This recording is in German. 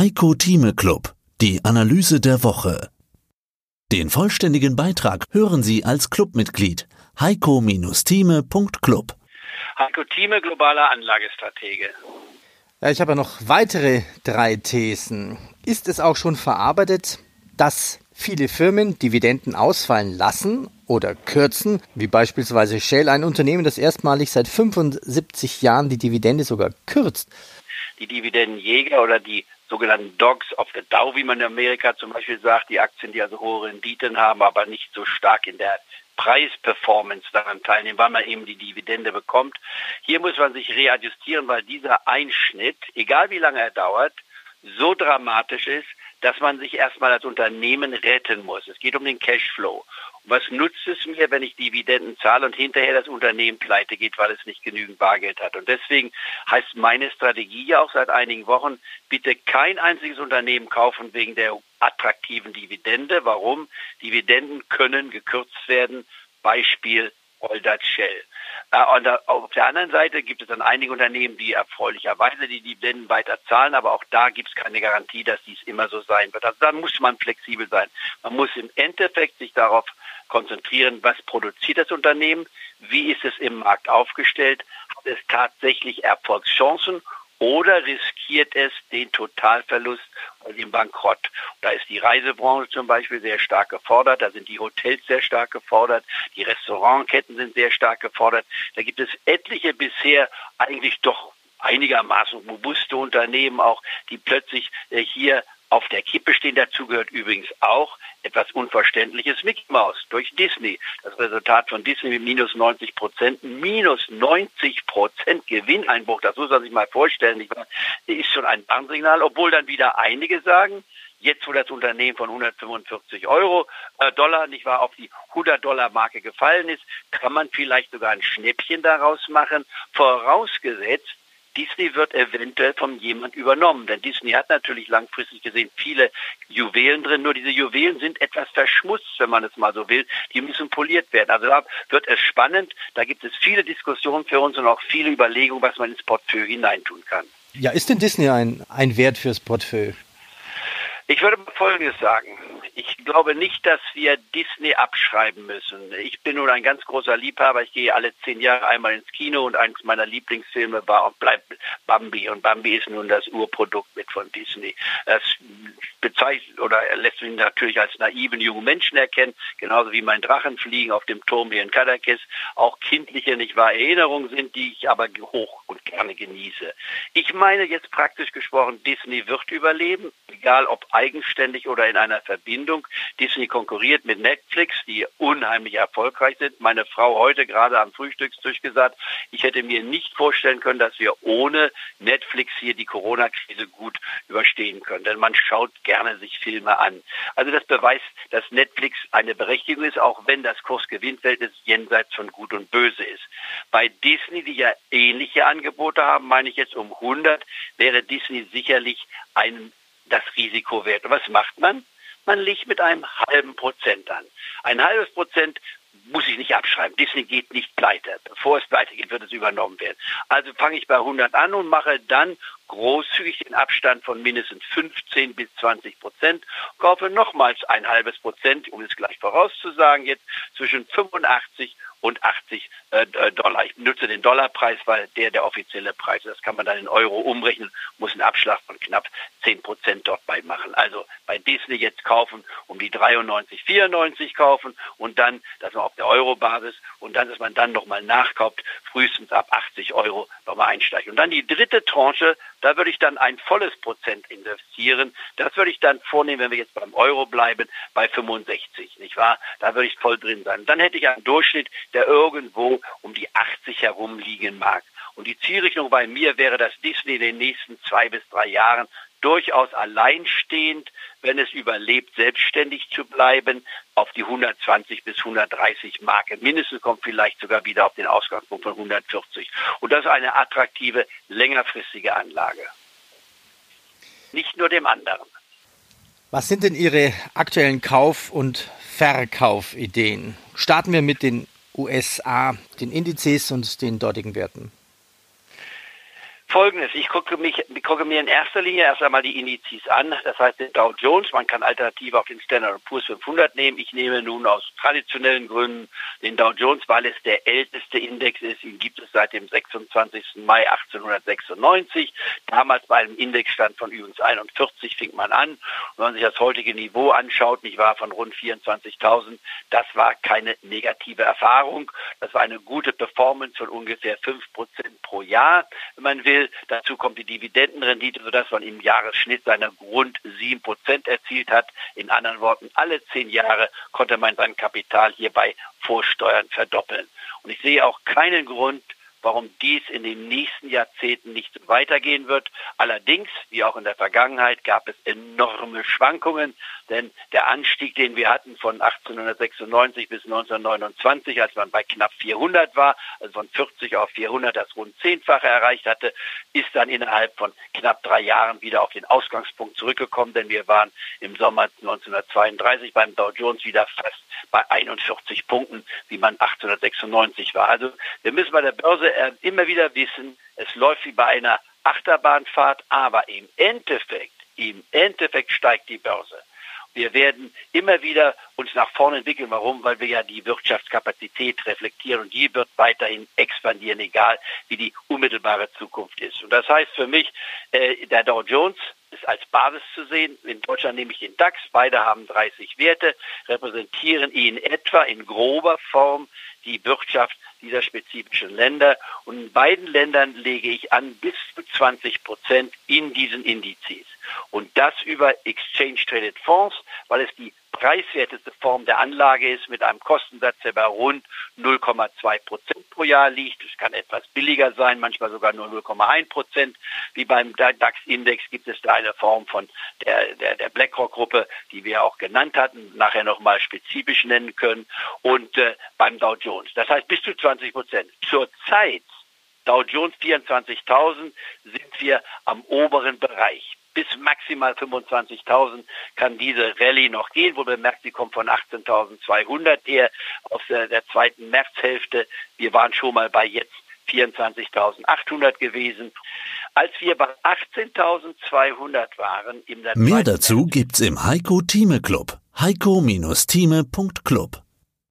Heiko Thieme Club, die Analyse der Woche. Den vollständigen Beitrag hören Sie als Clubmitglied heiko-thieme.club. Heiko Thieme, globaler Anlagestratege. Ja, ich habe ja noch weitere drei Thesen. Ist es auch schon verarbeitet, dass viele Firmen Dividenden ausfallen lassen oder kürzen, wie beispielsweise Shell, ein Unternehmen, das erstmalig seit 75 Jahren die Dividende sogar kürzt? Die Dividendenjäger oder die sogenannten Dogs of the Dow, wie man in Amerika zum Beispiel sagt, die Aktien, die also hohe Renditen haben, aber nicht so stark in der Preisperformance daran teilnehmen, weil man eben die Dividende bekommt. Hier muss man sich readjustieren, weil dieser Einschnitt, egal wie lange er dauert, so dramatisch ist, dass man sich erstmal als Unternehmen retten muss. Es geht um den Cashflow. Was nutzt es mir, wenn ich Dividenden zahle und hinterher das Unternehmen pleite geht, weil es nicht genügend Bargeld hat? Und deswegen heißt meine Strategie ja auch seit einigen Wochen, bitte kein einziges Unternehmen kaufen wegen der attraktiven Dividende. Warum? Dividenden können gekürzt werden. Beispiel Oldert Shell. Äh, und auf der anderen Seite gibt es dann einige Unternehmen, die erfreulicherweise die Dividenden weiter zahlen, aber auch da gibt es keine Garantie, dass dies immer so sein wird. Also da muss man flexibel sein. Man muss im Endeffekt sich darauf konzentrieren, was produziert das Unternehmen, wie ist es im Markt aufgestellt, hat es tatsächlich Erfolgschancen oder riskiert es den Totalverlust den Bankrott. Da ist die Reisebranche zum Beispiel sehr stark gefordert, da sind die Hotels sehr stark gefordert, die Restaurantketten sind sehr stark gefordert. Da gibt es etliche bisher eigentlich doch einigermaßen robuste Unternehmen auch, die plötzlich äh, hier auf der Kippe stehen. Dazu gehört übrigens auch etwas Unverständliches Mickey Mouse durch Disney. Das Resultat von Disney mit minus 90 Prozent, minus 90 Prozent Gewinneinbruch, das muss man sich mal vorstellen, ist schon ein Warnsignal, obwohl dann wieder einige sagen, jetzt wo das Unternehmen von 145 Euro äh, Dollar nicht wahr auf die 100 Dollar Marke gefallen ist, kann man vielleicht sogar ein Schnäppchen daraus machen, vorausgesetzt Disney wird eventuell von jemand übernommen. Denn Disney hat natürlich langfristig gesehen viele Juwelen drin, nur diese Juwelen sind etwas verschmutzt, wenn man es mal so will. Die müssen poliert werden. Also da wird es spannend. Da gibt es viele Diskussionen für uns und auch viele Überlegungen, was man ins Portfolio hineintun kann. Ja, ist denn Disney ein, ein Wert fürs Portfolio? Ich würde Folgendes sagen. Ich glaube nicht, dass wir Disney abschreiben müssen. Ich bin nun ein ganz großer Liebhaber. Ich gehe alle zehn Jahre einmal ins Kino und eines meiner Lieblingsfilme war und bleibt Bambi. Und Bambi ist nun das Urprodukt mit von Disney. Das bezeichnet oder lässt mich natürlich als naiven jungen Menschen erkennen, genauso wie mein Drachenfliegen auf dem Turm hier in Kadakis auch kindliche, nicht wahr, Erinnerungen sind, die ich aber hoch und gerne genieße. Ich meine jetzt praktisch gesprochen, Disney wird überleben, egal ob eigenständig oder in einer Verbindung. Disney konkurriert mit Netflix, die unheimlich erfolgreich sind. Meine Frau heute gerade am Frühstückstisch gesagt, ich hätte mir nicht vorstellen können, dass wir ohne Netflix hier die Corona-Krise gut überstehen können. Denn man schaut gerne sich Filme an. Also das beweist, dass Netflix eine Berechtigung ist, auch wenn das Kurs-Gewinn-Verhältnis jenseits von Gut und Böse ist. Bei Disney, die ja ähnliche Angebote haben, meine ich jetzt um 100, wäre Disney sicherlich ein das Risiko wert. Und was macht man? Man legt mit einem halben Prozent an. Ein halbes Prozent muss ich nicht abschreiben. Disney geht nicht pleite. Bevor es pleite geht, wird es übernommen werden. Also fange ich bei 100 an und mache dann großzügig den Abstand von mindestens 15 bis 20 Prozent, kaufe nochmals ein halbes Prozent, um es gleich vorauszusagen, jetzt zwischen 85 und 80 äh, Dollar. Ich benutze den Dollarpreis, weil der der offizielle Preis ist. Das kann man dann in Euro umrechnen, muss einen Abschlag von knapp 10 Prozent dort bei machen. Also bei Disney jetzt kaufen, um die 93, 94 kaufen und dann, dass man auf der Euro-Basis und dann, dass man dann nochmal nachkauft, frühestens ab 80 Euro nochmal einsteigt. Und dann die dritte Tranche, da würde ich dann ein volles Prozent investieren. Das würde ich dann vornehmen, wenn wir jetzt beim Euro bleiben, bei 65, nicht wahr? Da würde ich voll drin sein. Dann hätte ich einen Durchschnitt, der irgendwo um die 80 herum liegen mag. Und die Zielrichtung bei mir wäre, dass Disney in den nächsten zwei bis drei Jahren durchaus alleinstehend, wenn es überlebt, selbstständig zu bleiben, auf die 120 bis 130 Marke. Mindestens kommt vielleicht sogar wieder auf den Ausgangspunkt von 140. Und das ist eine attraktive, längerfristige Anlage. Nicht nur dem anderen. Was sind denn Ihre aktuellen Kauf- und Verkaufideen? Starten wir mit den USA, den Indizes und den dortigen Werten. Folgendes, ich gucke, mich, ich gucke mir in erster Linie erst einmal die Indizes an, das heißt den Dow Jones, man kann alternativ auch den Standard Poor's 500 nehmen. Ich nehme nun aus traditionellen Gründen den Dow Jones, weil es der älteste Index ist. Ihn gibt es seit dem 26. Mai 1896. Damals bei einem Indexstand von übrigens 41 fing man an. Und wenn man sich das heutige Niveau anschaut, nicht wahr, von rund 24.000, das war keine negative Erfahrung. Das war eine gute Performance von ungefähr 5 Prozent pro Jahr, wenn man will. Dazu kommt die Dividendenrendite, sodass man im Jahresschnitt seine rund 7 Prozent erzielt hat. In anderen Worten, alle zehn Jahre konnte man sein Kapital hierbei vor Steuern verdoppeln. Und ich sehe auch keinen Grund, warum dies in den nächsten Jahrzehnten nicht weitergehen wird. Allerdings, wie auch in der Vergangenheit, gab es enorme Schwankungen, denn der Anstieg, den wir hatten von 1896 bis 1929, als man bei knapp 400 war, also von 40 auf 400 das rund zehnfache erreicht hatte, ist dann innerhalb von knapp drei Jahren wieder auf den Ausgangspunkt zurückgekommen, denn wir waren im Sommer 1932 beim Dow Jones wieder fast bei 41 Punkten, wie man 1896 war. Also wir müssen bei der Börse äh, immer wieder wissen, es läuft wie bei einer Achterbahnfahrt, aber im Endeffekt, im Endeffekt steigt die Börse. Wir werden immer wieder uns nach vorne entwickeln. Warum? Weil wir ja die Wirtschaftskapazität reflektieren und die wird weiterhin expandieren, egal wie die unmittelbare Zukunft ist. Und das heißt für mich, äh, der Dow Jones ist als Basis zu sehen. In Deutschland nehme ich den DAX. Beide haben 30 Werte, repräsentieren in etwa in grober Form die Wirtschaft dieser spezifischen Länder. Und in beiden Ländern lege ich an bis zu 20 Prozent in diesen Indizes. Und das über Exchange Traded Fonds, weil es die preiswerteste Form der Anlage ist mit einem Kostensatz, der bei rund 0,2 Prozent pro Jahr liegt. Es kann etwas billiger sein, manchmal sogar nur 0,1 Prozent. Wie beim DAX-Index gibt es da eine Form von der, der, der BlackRock-Gruppe, die wir auch genannt hatten, nachher nochmal spezifisch nennen können, und äh, beim Dow Jones. Das heißt bis zu 20 Prozent. Zurzeit Dow Jones 24.000 sind wir am oberen Bereich bis maximal 25.000 kann diese Rallye noch gehen, wo bemerkt, sie kommt von 18.200 her aus der, der zweiten Märzhälfte. Wir waren schon mal bei jetzt 24.800 gewesen. Als wir bei 18.200 waren, Mehr dazu gibt's im Heiko Thieme Club. heiko-thieme.club